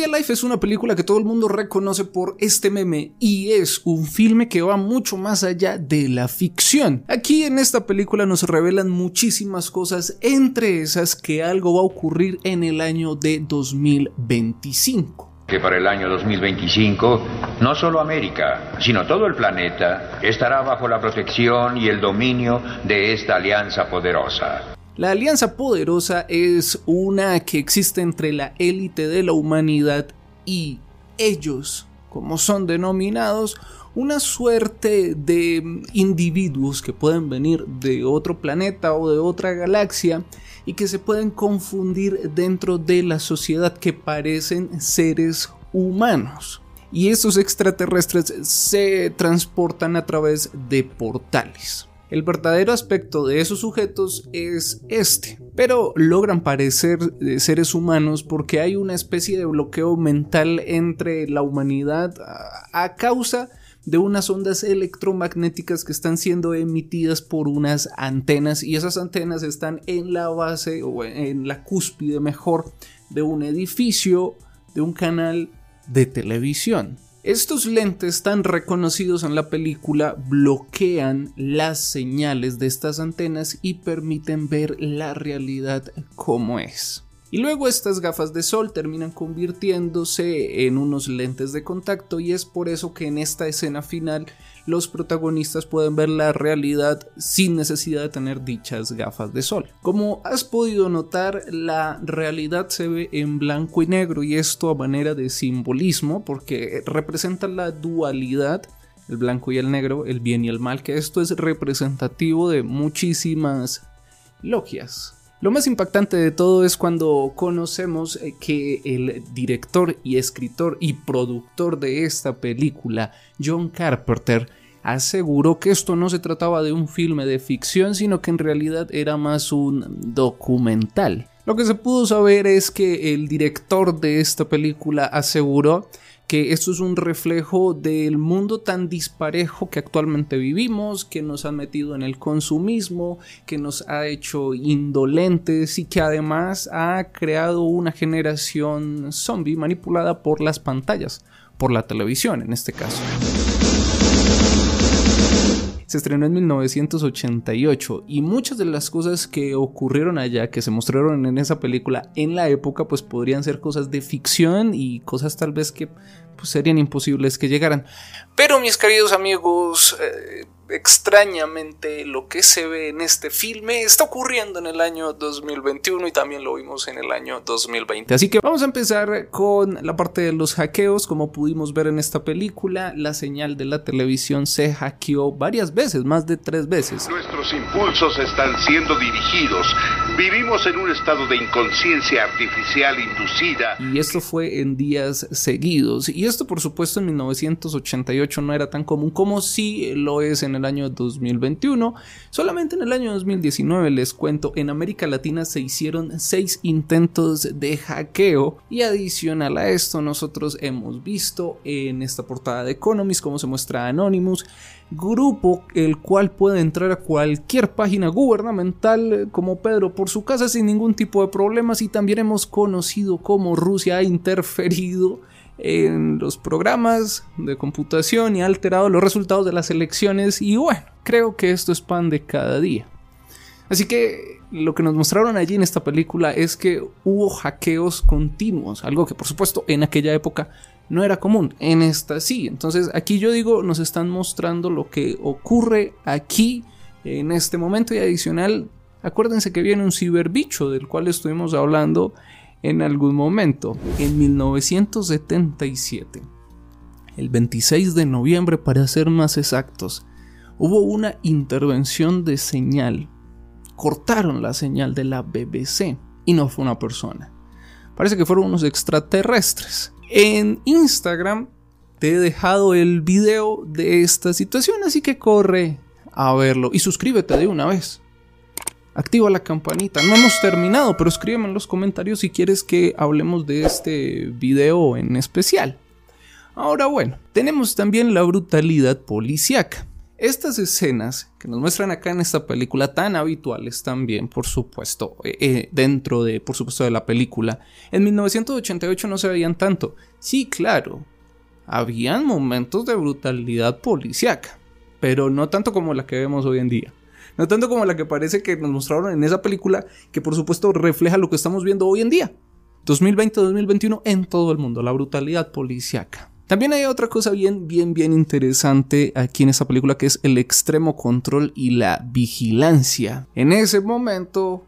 Day Life es una película que todo el mundo reconoce por este meme y es un filme que va mucho más allá de la ficción. Aquí en esta película nos revelan muchísimas cosas, entre esas que algo va a ocurrir en el año de 2025 que para el año 2025 no solo América, sino todo el planeta estará bajo la protección y el dominio de esta alianza poderosa. La alianza poderosa es una que existe entre la élite de la humanidad y ellos, como son denominados, una suerte de individuos que pueden venir de otro planeta o de otra galaxia y que se pueden confundir dentro de la sociedad que parecen seres humanos. Y estos extraterrestres se transportan a través de portales. El verdadero aspecto de esos sujetos es este, pero logran parecer seres humanos porque hay una especie de bloqueo mental entre la humanidad a causa de unas ondas electromagnéticas que están siendo emitidas por unas antenas y esas antenas están en la base o en la cúspide mejor de un edificio, de un canal de televisión. Estos lentes tan reconocidos en la película bloquean las señales de estas antenas y permiten ver la realidad como es. Y luego estas gafas de sol terminan convirtiéndose en unos lentes de contacto y es por eso que en esta escena final los protagonistas pueden ver la realidad sin necesidad de tener dichas gafas de sol. Como has podido notar, la realidad se ve en blanco y negro y esto a manera de simbolismo porque representa la dualidad el blanco y el negro, el bien y el mal, que esto es representativo de muchísimas logias. Lo más impactante de todo es cuando conocemos eh, que el director y escritor y productor de esta película, John Carpenter, aseguró que esto no se trataba de un filme de ficción, sino que en realidad era más un documental. Lo que se pudo saber es que el director de esta película aseguró que esto es un reflejo del mundo tan disparejo que actualmente vivimos, que nos ha metido en el consumismo, que nos ha hecho indolentes y que además ha creado una generación zombie manipulada por las pantallas, por la televisión en este caso. Se estrenó en 1988 y muchas de las cosas que ocurrieron allá, que se mostraron en esa película en la época, pues podrían ser cosas de ficción y cosas tal vez que pues, serían imposibles que llegaran. Pero mis queridos amigos, eh, extrañamente lo que se ve en este filme está ocurriendo en el año 2021 y también lo vimos en el año 2020. Así que vamos a empezar con la parte de los hackeos. Como pudimos ver en esta película, la señal de la televisión se hackeó varias veces, más de tres veces. Nuestros impulsos están siendo dirigidos. Vivimos en un estado de inconsciencia artificial inducida. Y esto fue en días seguidos. Y esto por supuesto en 1988 no era tan común como si lo es en el año 2021. Solamente en el año 2019 les cuento, en América Latina se hicieron seis intentos de hackeo y adicional a esto nosotros hemos visto en esta portada de Economist cómo se muestra Anonymous grupo el cual puede entrar a cualquier página gubernamental como Pedro por su casa sin ningún tipo de problemas y también hemos conocido cómo Rusia ha interferido en los programas de computación y ha alterado los resultados de las elecciones y bueno, creo que esto es pan de cada día. Así que lo que nos mostraron allí en esta película es que hubo hackeos continuos, algo que por supuesto en aquella época no era común, en esta sí. Entonces aquí yo digo, nos están mostrando lo que ocurre aquí en este momento y adicional, acuérdense que viene un ciberbicho del cual estuvimos hablando en algún momento. En 1977, el 26 de noviembre para ser más exactos, hubo una intervención de señal. Cortaron la señal de la BBC y no fue una persona. Parece que fueron unos extraterrestres. En Instagram te he dejado el video de esta situación, así que corre a verlo y suscríbete de una vez activa la campanita. No hemos terminado, pero escríbeme en los comentarios si quieres que hablemos de este video en especial. Ahora bueno, tenemos también la brutalidad policíaca. Estas escenas que nos muestran acá en esta película, tan habituales también, por supuesto, eh, eh, dentro de, por supuesto, de la película, en 1988 no se veían tanto. Sí, claro, habían momentos de brutalidad policíaca, pero no tanto como la que vemos hoy en día. No tanto como la que parece que nos mostraron en esa película, que por supuesto refleja lo que estamos viendo hoy en día. 2020-2021 en todo el mundo, la brutalidad policíaca. También hay otra cosa bien, bien, bien interesante aquí en esta película que es el extremo control y la vigilancia. En ese momento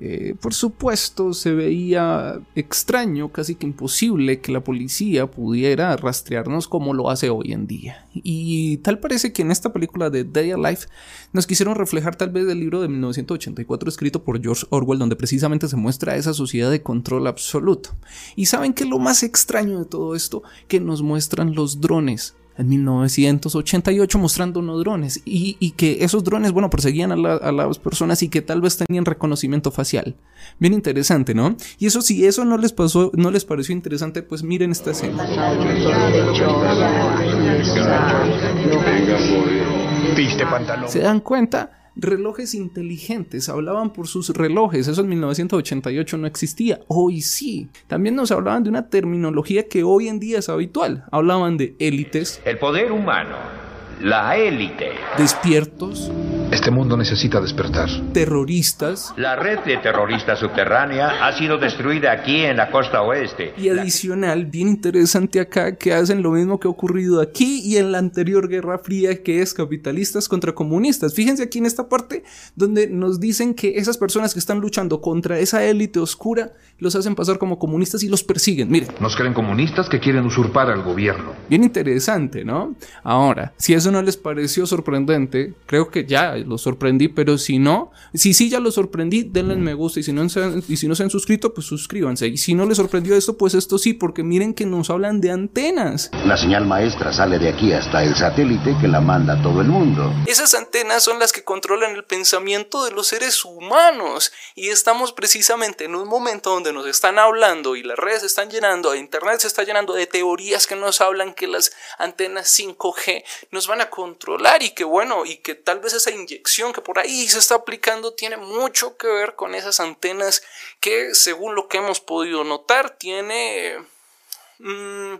eh, por supuesto, se veía extraño, casi que imposible que la policía pudiera rastrearnos como lo hace hoy en día. Y tal parece que en esta película de Day Alive nos quisieron reflejar tal vez el libro de 1984 escrito por George Orwell, donde precisamente se muestra esa sociedad de control absoluto. Y saben que lo más extraño de todo esto, que nos muestran los drones en 1988 mostrando unos drones y, que esos drones, bueno, perseguían a, las personas y que tal vez tenían reconocimiento facial. Bien interesante, ¿no? Y eso si eso no les pasó, no les pareció interesante, pues miren esta escena. ¿Se dan cuenta? Relojes inteligentes, hablaban por sus relojes, eso en 1988 no existía, hoy sí. También nos hablaban de una terminología que hoy en día es habitual, hablaban de élites. El poder humano, la élite. Despiertos este mundo necesita despertar. Terroristas. La red de terroristas subterránea ha sido destruida aquí en la costa oeste. Y adicional, bien interesante acá, que hacen lo mismo que ha ocurrido aquí y en la anterior Guerra Fría, que es capitalistas contra comunistas. Fíjense aquí en esta parte donde nos dicen que esas personas que están luchando contra esa élite oscura los hacen pasar como comunistas y los persiguen. Miren. Nos creen comunistas que quieren usurpar al gobierno. Bien interesante, ¿no? Ahora, si eso no les pareció sorprendente, creo que ya lo sorprendí, pero si no, si sí ya lo sorprendí, denle me gusta y si no se han, y si no se han suscrito, pues suscríbanse. Y si no les sorprendió esto, pues esto sí, porque miren que nos hablan de antenas. La señal maestra sale de aquí hasta el satélite que la manda todo el mundo. Esas antenas son las que controlan el pensamiento de los seres humanos y estamos precisamente en un momento donde nos están hablando y las redes se están llenando, internet se está llenando de teorías que nos hablan que las antenas 5G nos van a controlar y que bueno, y que tal vez esa inyección que por ahí se está aplicando tiene mucho que ver con esas antenas que según lo que hemos podido notar tiene... Mm,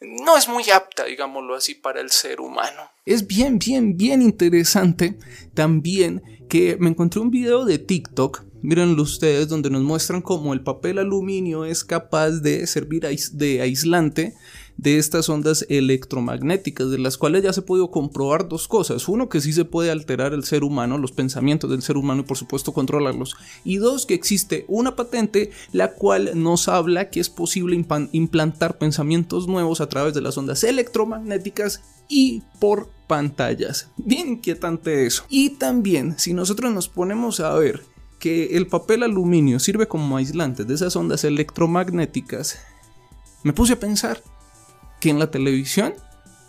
no es muy apta, digámoslo así, para el ser humano. Es bien, bien, bien interesante también que me encontré un video de TikTok, mírenlo ustedes, donde nos muestran cómo el papel aluminio es capaz de servir de aislante de estas ondas electromagnéticas, de las cuales ya se ha podido comprobar dos cosas. Uno, que sí se puede alterar el ser humano, los pensamientos del ser humano y por supuesto controlarlos. Y dos, que existe una patente la cual nos habla que es posible implantar pensamientos nuevos a través de las ondas electromagnéticas y por pantallas. Bien inquietante eso. Y también, si nosotros nos ponemos a ver que el papel aluminio sirve como aislante de esas ondas electromagnéticas, me puse a pensar, que en la televisión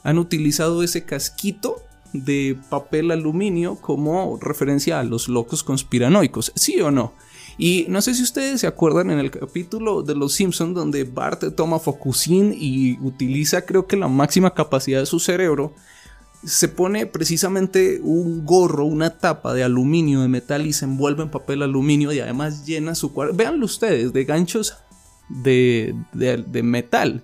han utilizado ese casquito de papel aluminio como referencia a los locos conspiranoicos, ¿sí o no? Y no sé si ustedes se acuerdan en el capítulo de Los Simpsons donde Bart toma Focusin y utiliza creo que la máxima capacidad de su cerebro, se pone precisamente un gorro, una tapa de aluminio, de metal y se envuelve en papel aluminio y además llena su cuarto. Véanlo ustedes, de ganchos de, de metal.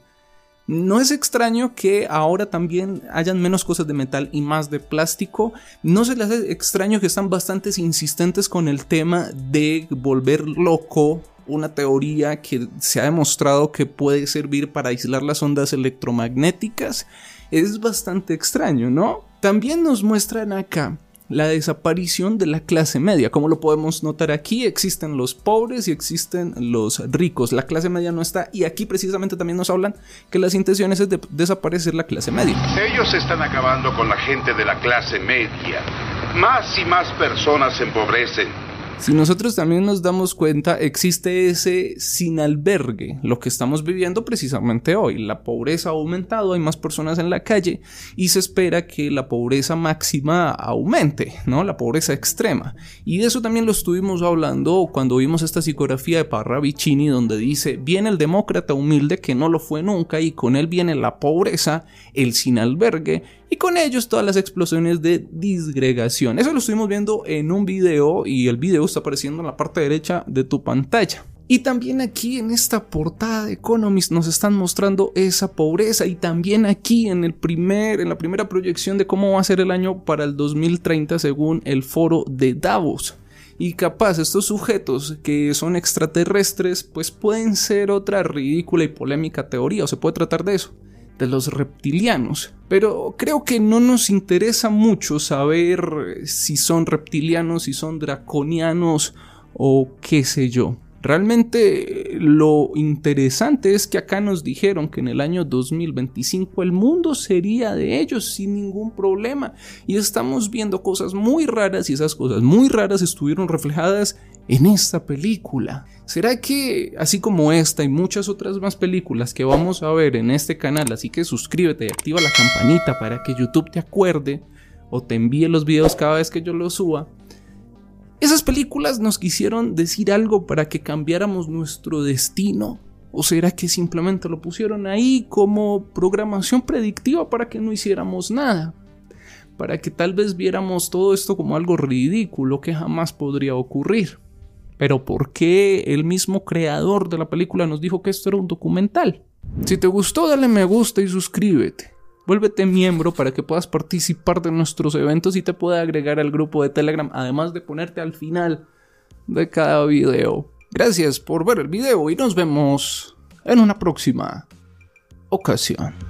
No es extraño que ahora también hayan menos cosas de metal y más de plástico. No se les hace extraño que están bastante insistentes con el tema de volver loco una teoría que se ha demostrado que puede servir para aislar las ondas electromagnéticas. Es bastante extraño, ¿no? También nos muestran acá la desaparición de la clase media. Como lo podemos notar aquí, existen los pobres y existen los ricos. La clase media no está y aquí precisamente también nos hablan que las intenciones es de desaparecer la clase media. Ellos están acabando con la gente de la clase media. Más y más personas se empobrecen Si nosotros también nos damos cuenta, existe ese sin albergue, lo que estamos viviendo precisamente hoy. La pobreza ha aumentado, hay más personas en la calle y se espera que la pobreza máxima aumente, ¿no? La pobreza extrema. Y de eso también lo estuvimos hablando cuando vimos esta psicografía de Parravicini donde dice, viene el demócrata humilde que no lo fue nunca y con él viene la pobreza, el sin albergue y con ellos todas las explosiones de disgregación. Eso lo estuvimos viendo en un video y el video está apareciendo en la parte derecha de tu pantalla. Y también aquí en esta portada de Economist nos están mostrando esa pobreza y también aquí en el primer en la primera proyección de cómo va a ser el año para el 2030 según el foro de Davos. Y capaz estos sujetos que son extraterrestres pues pueden ser otra ridícula y polémica teoría o se puede tratar de eso de los reptilianos. Pero creo que no nos interesa mucho saber si son reptilianos, si son draconianos o qué sé yo. Realmente lo interesante es que acá nos dijeron que en el año 2025 el mundo sería de ellos sin ningún problema. Y estamos viendo cosas muy raras y esas cosas muy raras estuvieron reflejadas en esta película. ¿Será que, así como esta y muchas otras más películas que vamos a ver en este canal, así que suscríbete y activa la campanita para que YouTube te acuerde o te envíe los videos cada vez que yo los suba? ¿Esas películas nos quisieron decir algo para que cambiáramos nuestro destino? ¿O será que simplemente lo pusieron ahí como programación predictiva para que no hiciéramos nada? Para que tal vez viéramos todo esto como algo ridículo que jamás podría ocurrir. Pero ¿por qué el mismo creador de la película nos dijo que esto era un documental? Si te gustó, dale me gusta y suscríbete. Vuélvete miembro para que puedas participar de nuestros eventos y te pueda agregar al grupo de Telegram, además de ponerte al final de cada video. Gracias por ver el video y nos vemos en una próxima ocasión.